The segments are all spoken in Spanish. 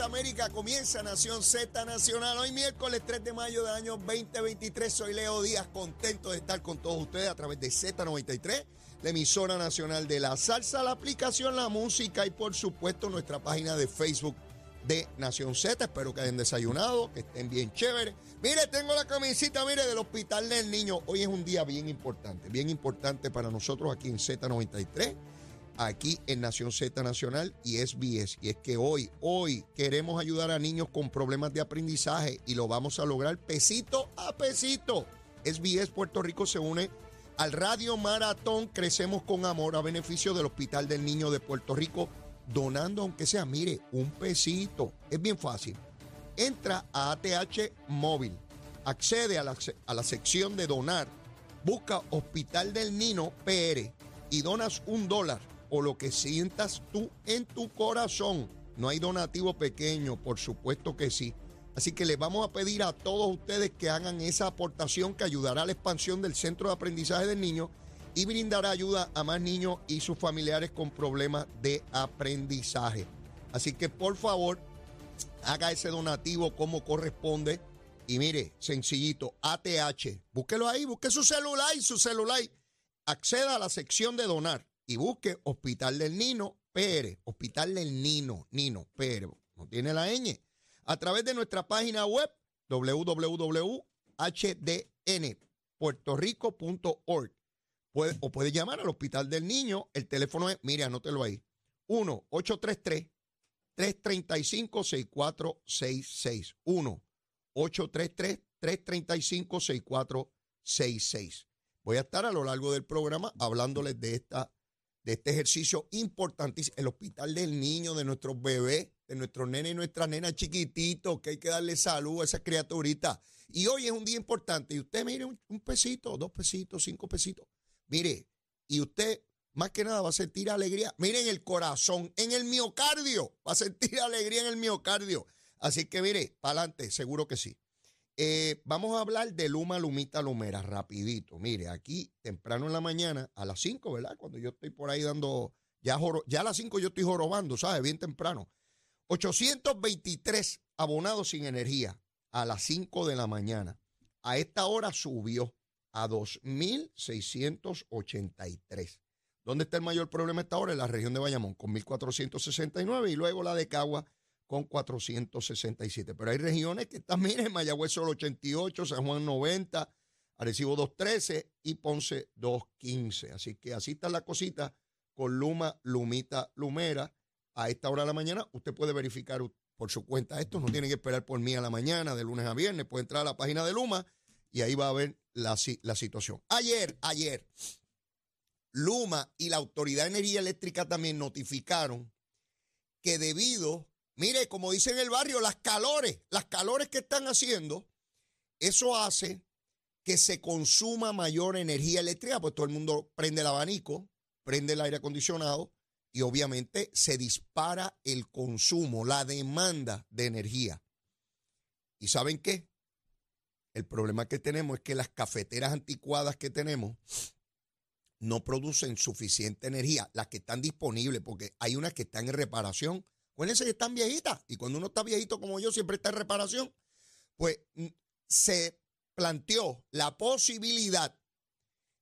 América, comienza Nación Z Nacional. Hoy miércoles 3 de mayo del año 2023, soy Leo Díaz, contento de estar con todos ustedes a través de Z93, la emisora nacional de la salsa, la aplicación, la música y por supuesto nuestra página de Facebook de Nación Z. Espero que hayan desayunado, que estén bien chéveres. Mire, tengo la camisita, mire, del Hospital del Niño. Hoy es un día bien importante, bien importante para nosotros aquí en Z93 aquí en Nación Z Nacional y SBS. Y es que hoy, hoy queremos ayudar a niños con problemas de aprendizaje y lo vamos a lograr pesito a pesito. SBS Puerto Rico se une al Radio Maratón Crecemos con Amor a beneficio del Hospital del Niño de Puerto Rico, donando aunque sea, mire, un pesito. Es bien fácil. Entra a ATH Móvil, accede a la, a la sección de donar, busca Hospital del Niño PR y donas un dólar o lo que sientas tú en tu corazón. No hay donativo pequeño, por supuesto que sí. Así que les vamos a pedir a todos ustedes que hagan esa aportación que ayudará a la expansión del Centro de Aprendizaje del Niño y brindará ayuda a más niños y sus familiares con problemas de aprendizaje. Así que por favor, haga ese donativo como corresponde. Y mire, sencillito, ATH, búsquelo ahí, busque su celular su celular. Acceda a la sección de donar y busque Hospital del Nino PR, Hospital del Nino, Nino PR, no tiene la ñ, a través de nuestra página web www.hdnpuertorico.org. O puede llamar al Hospital del Niño, el teléfono es, mire, anótelo ahí, 1-833-335-6466. 1-833-335-6466. Voy a estar a lo largo del programa hablándoles de esta de este ejercicio importantísimo, el hospital del niño, de nuestros bebés, de nuestros nenes y nuestras nenas chiquititos, que hay que darle salud a esas criaturitas. Y hoy es un día importante y usted mire un, un pesito, dos pesitos, cinco pesitos. Mire, y usted más que nada va a sentir alegría. Miren el corazón, en el miocardio, va a sentir alegría en el miocardio. Así que mire, para adelante, seguro que sí. Eh, vamos a hablar de Luma, Lumita, Lumera, rapidito. Mire, aquí temprano en la mañana, a las 5, ¿verdad? Cuando yo estoy por ahí dando, ya, joro, ya a las 5 yo estoy jorobando, ¿sabes? Bien temprano. 823 abonados sin energía a las 5 de la mañana. A esta hora subió a 2.683. ¿Dónde está el mayor problema esta hora? En la región de Bayamón, con 1.469 y luego la de Cagua con 467. Pero hay regiones que están, miren, Mayagüez solo 88, San Juan 90, Arecibo 213 y Ponce 215. Así que así está la cosita con Luma, Lumita, Lumera. A esta hora de la mañana usted puede verificar por su cuenta esto, no tiene que esperar por mí a la mañana, de lunes a viernes, puede entrar a la página de Luma y ahí va a ver la, la situación. Ayer, ayer, Luma y la Autoridad de Energía Eléctrica también notificaron que debido Mire, como dice en el barrio, las calores, las calores que están haciendo, eso hace que se consuma mayor energía eléctrica, pues todo el mundo prende el abanico, prende el aire acondicionado y obviamente se dispara el consumo, la demanda de energía. ¿Y saben qué? El problema que tenemos es que las cafeteras anticuadas que tenemos no producen suficiente energía, las que están disponibles, porque hay unas que están en reparación Acuérdense que están viejitas y cuando uno está viejito como yo siempre está en reparación. Pues mm, se planteó la posibilidad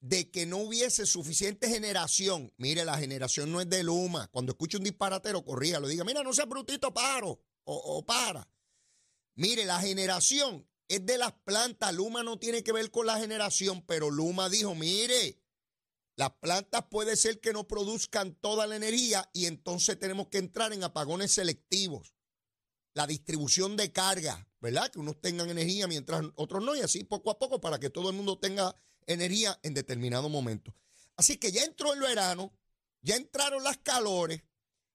de que no hubiese suficiente generación. Mire, la generación no es de Luma. Cuando escuche un disparatero, corría, lo diga, mira, no sea brutito, paro o, o para. Mire, la generación es de las plantas. Luma no tiene que ver con la generación, pero Luma dijo, mire, las plantas puede ser que no produzcan toda la energía y entonces tenemos que entrar en apagones selectivos. La distribución de carga, ¿verdad? Que unos tengan energía mientras otros no y así poco a poco para que todo el mundo tenga energía en determinado momento. Así que ya entró el verano, ya entraron las calores,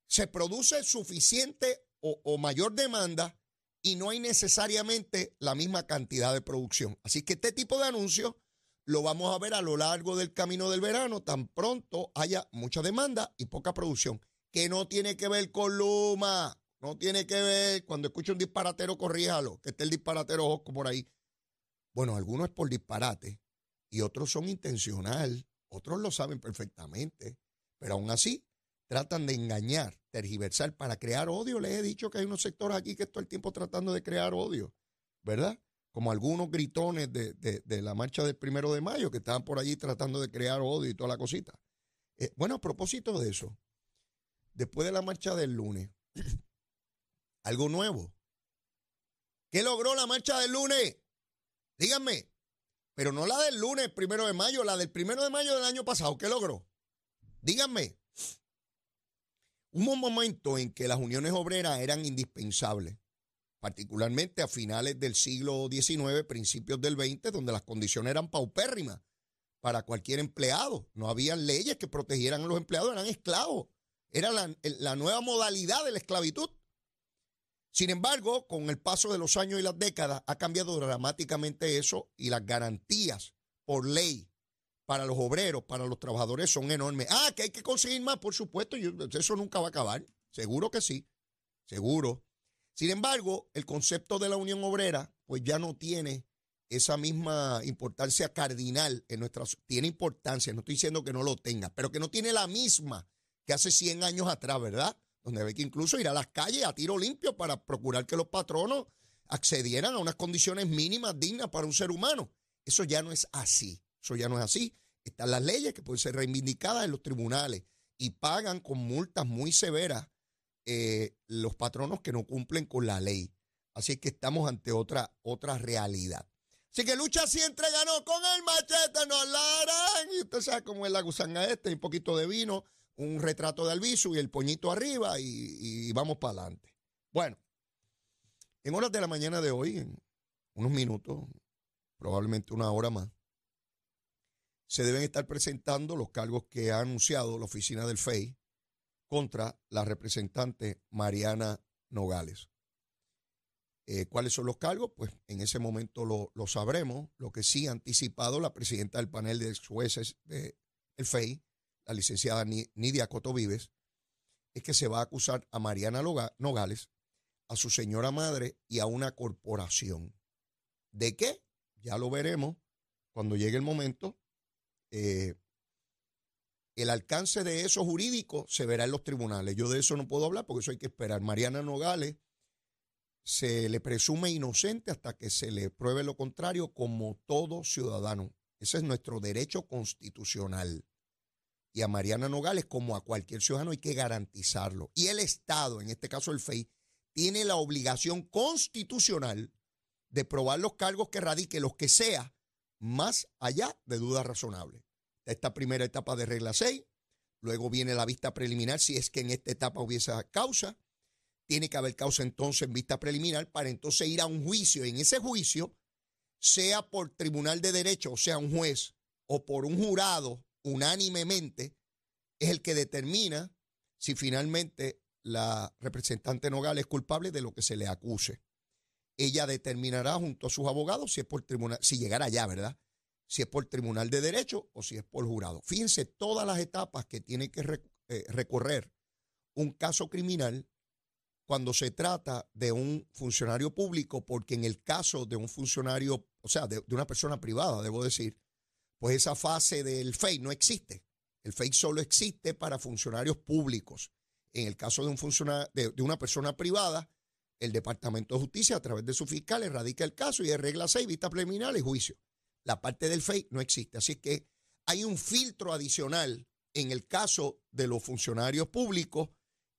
se produce suficiente o, o mayor demanda y no hay necesariamente la misma cantidad de producción. Así que este tipo de anuncios lo vamos a ver a lo largo del camino del verano, tan pronto haya mucha demanda y poca producción, que no tiene que ver con Luma, no tiene que ver, cuando escuche un disparatero, corríjalo, que esté el disparatero Josco por ahí. Bueno, algunos es por disparate y otros son intencional, otros lo saben perfectamente, pero aún así tratan de engañar, tergiversar para crear odio. Les he dicho que hay unos sectores aquí que todo el tiempo tratando de crear odio, ¿verdad? Como algunos gritones de, la marcha del primero de mayo que estaban por allí tratando de crear odio y toda la cosita. Eh, bueno, a propósito de eso, después de la marcha del lunes, algo nuevo. ¿Qué logró la marcha del lunes? Díganme. Pero no la del lunes, primero de mayo, la del primero de mayo del año pasado. ¿Qué logró? Díganme. Hubo un momento en que las uniones obreras eran indispensables, particularmente a finales del siglo XIX, principios del XX, donde las condiciones eran paupérrimas para cualquier empleado. No había leyes que protegieran a los empleados, eran esclavos. Era la, nueva modalidad de la esclavitud. Sin embargo, con el paso de los años y las décadas, ha cambiado dramáticamente eso y las garantías por ley para los obreros, para los trabajadores son enormes. Ah, que hay que conseguir más, por supuesto, eso nunca va a acabar. Seguro que sí, seguro. Sin embargo, el concepto de la unión obrera, pues ya no tiene esa misma importancia cardinal en nuestras. Tiene importancia, no estoy diciendo que no lo tenga, pero que no tiene la misma que hace 100 años atrás, ¿verdad? Donde hay que incluso ir a las calles a tiro limpio para procurar que los patronos accedieran a unas condiciones mínimas dignas para un ser humano. Eso ya no es así. Eso ya no es así. Están las leyes que pueden ser reivindicadas en los tribunales y pagan con multas muy severas eh, los patronos que no cumplen con la ley. Así que estamos ante otra, otra realidad. Así que lucha siempre ganó con el machete, no la harán. Y usted sabe cómo es la gusanga este, un poquito de vino, un retrato de Albizu y el poñito arriba y, y vamos para adelante. Bueno, en horas de la mañana de hoy, en unos minutos, probablemente una hora más, se deben estar presentando los cargos que ha anunciado la oficina del FEI contra la representante Mariana Nogales. Eh, ¿Cuáles son los cargos? Pues en ese momento lo, sabremos. Lo que sí ha anticipado la presidenta del panel de jueces del FEI, la licenciada Nidia Coto Vives, es que se va a acusar a Mariana Nogales, a su señora madre y a una corporación. ¿De qué? Ya lo veremos cuando llegue el momento eh, el alcance de eso jurídico se verá en los tribunales. Yo de eso no puedo hablar porque eso hay que esperar. Mariana Nogales se le presume inocente hasta que se le pruebe lo contrario como todo ciudadano. Ese es nuestro derecho constitucional. Y a Mariana Nogales, como a cualquier ciudadano, hay que garantizarlo. Y el Estado, en este caso el FEI, tiene la obligación constitucional de probar los cargos que radique, los que sea, más allá de dudas razonables. Esta primera etapa de regla 6, luego viene la vista preliminar, si es que en esta etapa hubiese causa, tiene que haber causa entonces en vista preliminar para entonces ir a un juicio. En ese juicio, sea por tribunal de derecho, o sea, un juez, o por un jurado unánimemente, es el que determina si finalmente la representante Nogal es culpable de lo que se le acuse ella determinará junto a sus abogados si es por tribunal, si llegara allá, ¿verdad? Si es por tribunal de derecho o si es por jurado. Fíjense todas las etapas que tiene que eh, recorrer un caso criminal cuando se trata de un funcionario público, porque en el caso de un funcionario, o sea, de, una persona privada, debo decir, pues esa fase del FEI no existe. El FEI solo existe para funcionarios públicos. En el caso de, un de una persona privada, el Departamento de Justicia, a través de su fiscal, erradica el caso y de regla 6, vista preliminar y juicio. La parte del FEI no existe. Así que hay un filtro adicional en el caso de los funcionarios públicos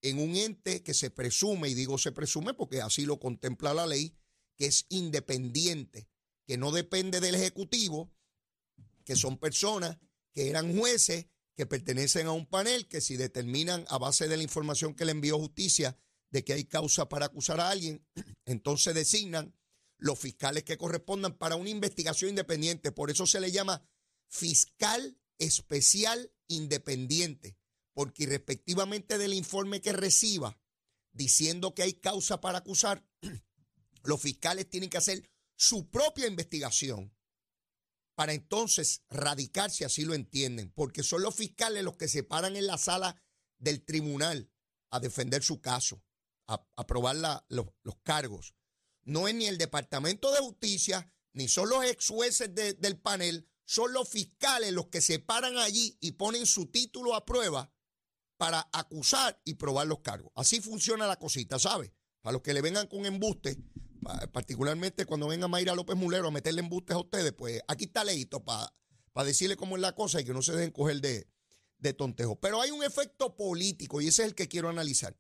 en un ente que se presume, y digo se presume porque así lo contempla la ley, que es independiente, que no depende del Ejecutivo, que son personas que eran jueces, que pertenecen a un panel, que si determinan a base de la información que le envió justicia de que hay causa para acusar a alguien, entonces designan los fiscales que correspondan para una investigación independiente. Por eso se le llama fiscal especial independiente, porque irrespectivamente del informe que reciba, diciendo que hay causa para acusar, los fiscales tienen que hacer su propia investigación para entonces radicar si así lo entienden, porque son los fiscales los que se paran en la sala del tribunal a defender su caso, a, probar los, cargos. No es ni el Departamento de Justicia, ni son los ex jueces del panel, son los fiscales los que se paran allí y ponen su título a prueba para acusar y probar los cargos. Así funciona la cosita, ¿sabe? Para los que le vengan con embuste, particularmente cuando venga Mayra López Mulero a meterle embustes a ustedes, pues aquí está leíto para decirle cómo es la cosa y que no se dejen coger de, de tontejo. Pero hay un efecto político y ese es el que quiero analizar.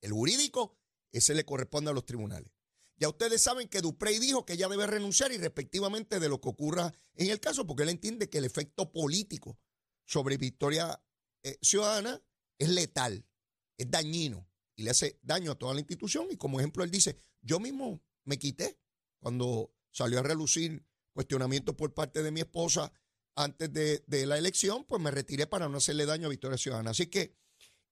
El jurídico, ese le corresponde a los tribunales. Ya ustedes saben que Duprey dijo que ella debe renunciar y respectivamente de lo que ocurra en el caso, porque él entiende que el efecto político sobre Victoria eh, Ciudadana es letal, es dañino y le hace daño a toda la institución. Y como ejemplo, él dice, yo mismo me quité cuando salió a relucir cuestionamientos por parte de mi esposa antes de, la elección, pues me retiré para no hacerle daño a Victoria Ciudadana. Así que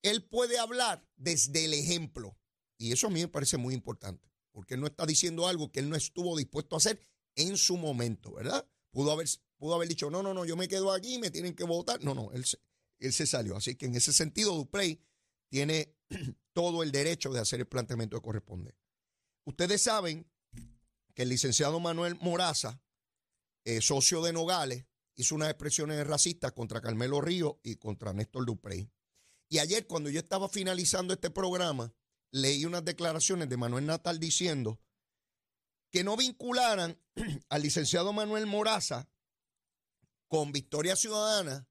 él puede hablar desde el ejemplo. Y eso a mí me parece muy importante, porque él no está diciendo algo que él no estuvo dispuesto a hacer en su momento, ¿verdad? Pudo haber, pudo haber dicho, no, no, no, yo me quedo aquí, me tienen que votar. No, no, él, él se salió. Así que en ese sentido, Duprey tiene todo el derecho de hacer el planteamiento que corresponde. Ustedes saben que el licenciado Manuel Moraza, eh, socio de Nogales, hizo unas expresiones racistas contra Carmelo Río y contra Néstor Duprey. Y ayer, cuando yo estaba finalizando este programa, leí unas declaraciones de Manuel Natal diciendo que no vincularan al licenciado Manuel Moraza con Victoria Ciudadana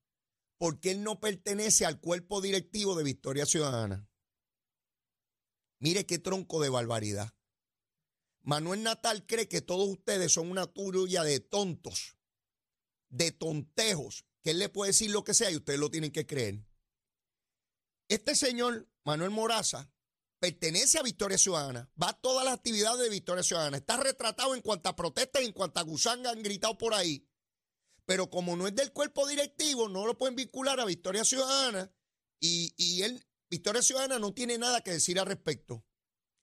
porque él no pertenece al cuerpo directivo de Victoria Ciudadana. Mire qué tronco de barbaridad. Manuel Natal cree que todos ustedes son una turulla de tontos de tontejos, que él le puede decir lo que sea y ustedes lo tienen que creer. Este señor, Manuel Moraza, pertenece a Victoria Ciudadana, va a todas las actividades de Victoria Ciudadana, está retratado en cuantas protestas en cuantas gusanga han gritado por ahí. Pero como no es del cuerpo directivo, no lo pueden vincular a Victoria Ciudadana y, y él, Victoria Ciudadana no tiene nada que decir al respecto.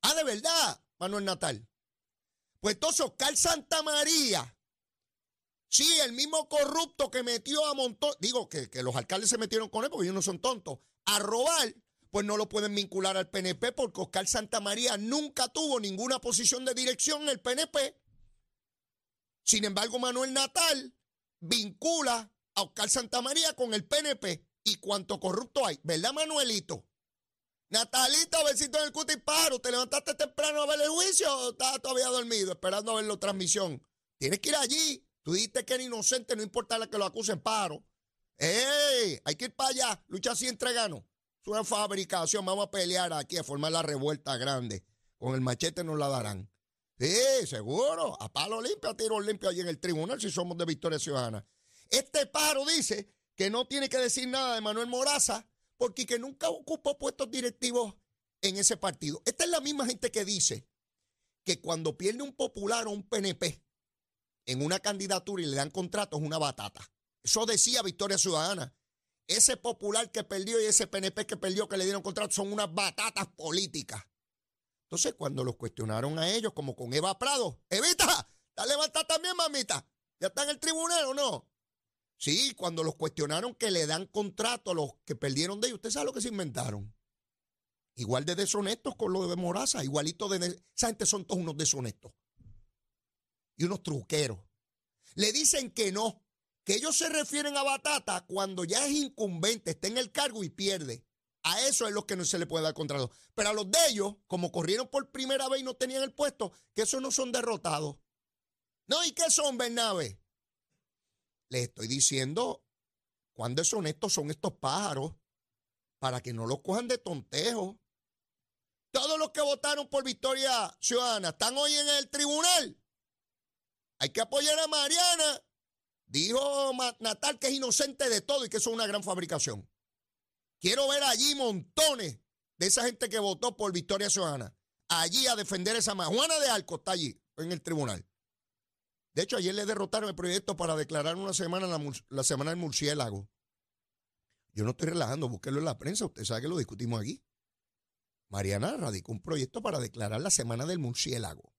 Ah, de verdad, Manuel Natal. Pues entonces Oscar Santa María, Sí, el mismo corrupto que metió a montón, digo que, los alcaldes se metieron con él porque ellos no son tontos, a robar, pues no lo pueden vincular al PNP porque Oscar Santamaría nunca tuvo ninguna posición de dirección en el PNP. Sin embargo, Manuel Natal vincula a Oscar Santamaría con el PNP. ¿Y cuánto corrupto hay? ¿Verdad, Manuelito? Natalita, besito en el cuti paro. ¿Te levantaste temprano a ver el juicio o todavía dormido esperando a ver la transmisión? Tienes que ir allí Tú dijiste que era inocente, no importa la que lo acusen, paro. ¡Ey! Hay que ir para allá, lucha así entre Es una fabricación, vamos a pelear aquí, a formar la revuelta grande. Con el machete nos la darán. Sí, seguro. A palo limpio, a tiro limpio allí en el tribunal si somos de Victoria Ciudadana. Este paro dice que no tiene que decir nada de Manuel Moraza porque que nunca ocupó puestos directivos en ese partido. Esta es la misma gente que dice que cuando pierde un popular o un PNP, en una candidatura y le dan contrato es una batata. Eso decía Victoria Ciudadana. Ese popular que perdió y ese PNP que perdió que le dieron contrato son unas batatas políticas. Entonces, cuando los cuestionaron a ellos, como con Eva Prado, Evita, ¿está levantada también, mamita? ¿Ya está en el tribunal o no? Sí, cuando los cuestionaron que le dan contrato a los que perdieron de ellos, ¿usted sabe lo que se inventaron? Igual de deshonestos con lo de Moraza, igualito de... Esa gente son todos unos deshonestos y unos truqueros. Le dicen que no, que ellos se refieren a Batata cuando ya es incumbente, está en el cargo y pierde. A eso es lo que no se le puede dar contrato. Pero a los de ellos, como corrieron por primera vez y no tenían el puesto, que esos no son derrotados. No, ¿y qué son, Bernabe? Les estoy diciendo cuán deshonestos son estos pájaros para que no los cojan de tontejo. Todos los que votaron por Victoria Ciudadana están hoy en el tribunal hay que apoyar a Mariana. Dijo Natal que es inocente de todo y que eso es una gran fabricación. Quiero ver allí montones de esa gente que votó por Victoria Ciudadana. Allí a defender esa más. Juana de Arco está allí en el tribunal. De hecho, ayer le derrotaron el proyecto para declarar una semana la, la semana del murciélago. Yo no estoy relajando, búsquelo en la prensa, usted sabe que lo discutimos aquí. Mariana radicó un proyecto para declarar la semana del murciélago.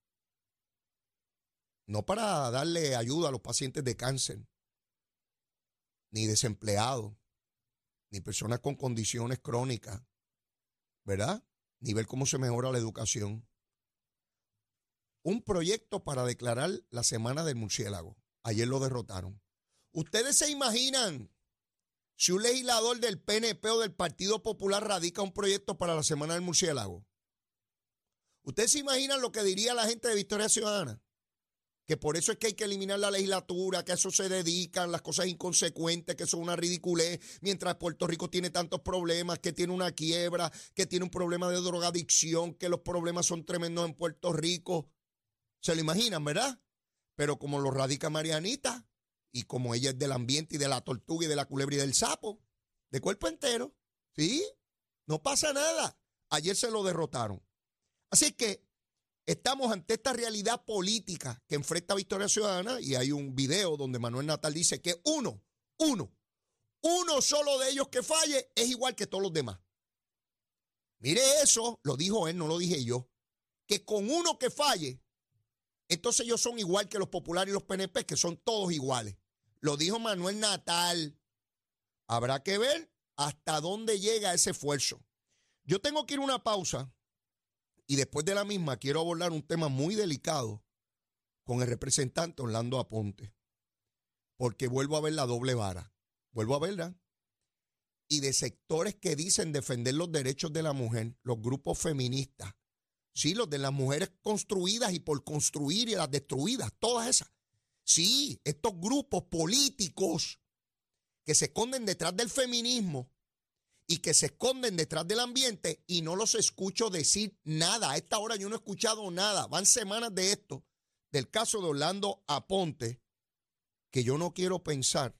No para darle ayuda a los pacientes de cáncer, ni desempleados, ni personas con condiciones crónicas, ¿verdad? Ni ver cómo se mejora la educación. Un proyecto para declarar la semana del murciélago. Ayer lo derrotaron. ¿Ustedes se imaginan si un legislador del PNP o del Partido Popular radica un proyecto para la Semana del Murciélago, ¿ustedes se imaginan lo que diría la gente de Victoria Ciudadana? Que por eso es que hay que eliminar la legislatura, que a eso se dedican, las cosas inconsecuentes, que son una ridiculez, mientras Puerto Rico tiene tantos problemas, que tiene una quiebra, que tiene un problema de drogadicción, que los problemas son tremendos en Puerto Rico. ¿Se lo imaginan, verdad? Pero como lo radica Marianita, y como ella es del ambiente y de la tortuga y de la culebra y del sapo, de cuerpo entero, ¿sí? No pasa nada. Ayer se lo derrotaron. Así que estamos ante esta realidad política que enfrenta Victoria Ciudadana y hay un video donde Manuel Natal dice que uno, uno, uno solo de ellos que falle es igual que todos los demás. Mire eso, lo dijo él, no lo dije yo, que con uno que falle, entonces ellos son igual que los populares y los PNP, que son todos iguales. Lo dijo Manuel Natal. Habrá que ver hasta dónde llega ese esfuerzo. Yo tengo que ir a una pausa y después de la misma quiero abordar un tema muy delicado con el representante Orlando Aponte, porque vuelvo a ver la doble vara, vuelvo a verla, y de sectores que dicen defender los derechos de la mujer, los grupos feministas, sí, los de las mujeres construidas y por construir y las destruidas, todas esas. Sí, estos grupos políticos que se esconden detrás del feminismo y que se esconden detrás del ambiente y no los escucho decir nada. A esta hora yo no he escuchado nada. Van semanas de esto, del caso de Orlando Aponte, que yo no quiero pensar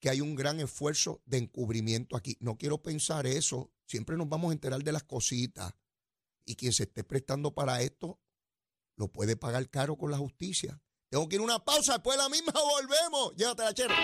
que hay un gran esfuerzo de encubrimiento aquí. No quiero pensar eso. Siempre nos vamos a enterar de las cositas. Y quien se esté prestando para esto lo puede pagar caro con la justicia. Tengo que ir a una pausa, después de la misma volvemos. Llévatela, chero.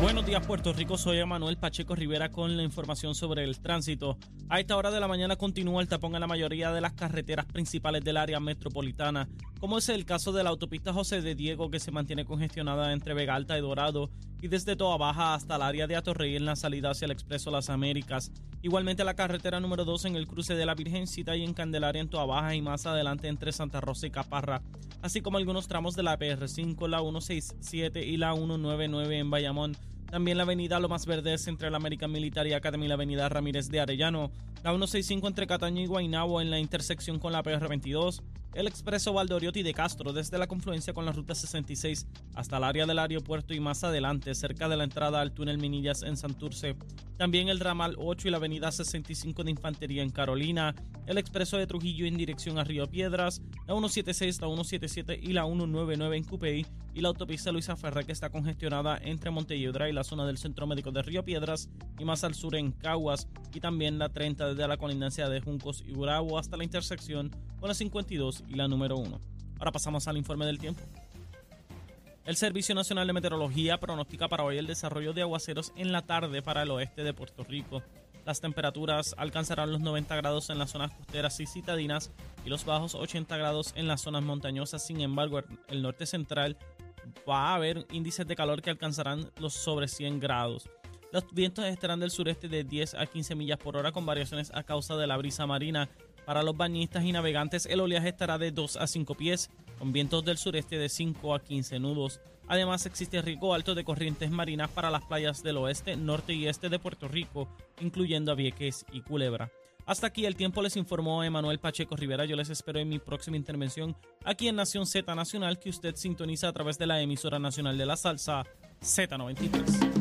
Buenos días Puerto Rico, soy Emanuel Pacheco Rivera con la información sobre el tránsito. A esta hora de la mañana continúa el tapón en la mayoría de las carreteras principales del área metropolitana, como es el caso de la autopista José de Diego que se mantiene congestionada entre Vega Alta y Dorado y desde Toa Baja hasta el área de Atorrey en la salida hacia el Expreso Las Américas. Igualmente la carretera número 2 en el cruce de la Virgencita y en Candelaria en Toa Baja y más adelante entre Santa Rosa y Caparra, así como algunos tramos de la PR5, la 167 y la 199 en Bayamón también la avenida Lomas Verdes entre la American Military Academy y la avenida Ramírez de Arellano. La 165 entre Cataño y Guaynabo en la intersección con la PR22 el expreso Valdoriotti de Castro desde la confluencia con la ruta 66 hasta el área del aeropuerto y más adelante cerca de la entrada al túnel Minillas en Santurce. También el ramal 8 y la avenida 65 de Infantería en Carolina, el expreso de Trujillo en dirección a Río Piedras, la 176, la 177 y la 199 en Cupey y la autopista Luisa Ferrer que está congestionada entre Montelledra y la zona del Centro Médico de Río Piedras y más al sur en Caguas y también la 30 desde la colindancia de Juncos y Gurabo hasta la intersección con la 52 y la número 1. Ahora pasamos al informe del tiempo. El Servicio Nacional de Meteorología pronostica para hoy el desarrollo de aguaceros en la tarde para el oeste de Puerto Rico. Las temperaturas alcanzarán los 90 grados en las zonas costeras y citadinas y los bajos 80 grados en las zonas montañosas. Sin embargo, el norte central va a haber índices de calor que alcanzarán los sobre 100 grados. Los vientos estarán del sureste de 10 a 15 millas por hora con variaciones a causa de la brisa marina para los bañistas y navegantes, el oleaje estará de 2 a 5 pies, con vientos del sureste de 5 a 15 nudos. Además, existe riesgo alto de corrientes marinas para las playas del oeste, norte y este de Puerto Rico, incluyendo a Vieques y Culebra. Hasta aquí el tiempo les informó Emanuel Pacheco Rivera. Yo les espero en mi próxima intervención aquí en Nación Z Nacional, que usted sintoniza a través de la emisora nacional de la salsa Z93.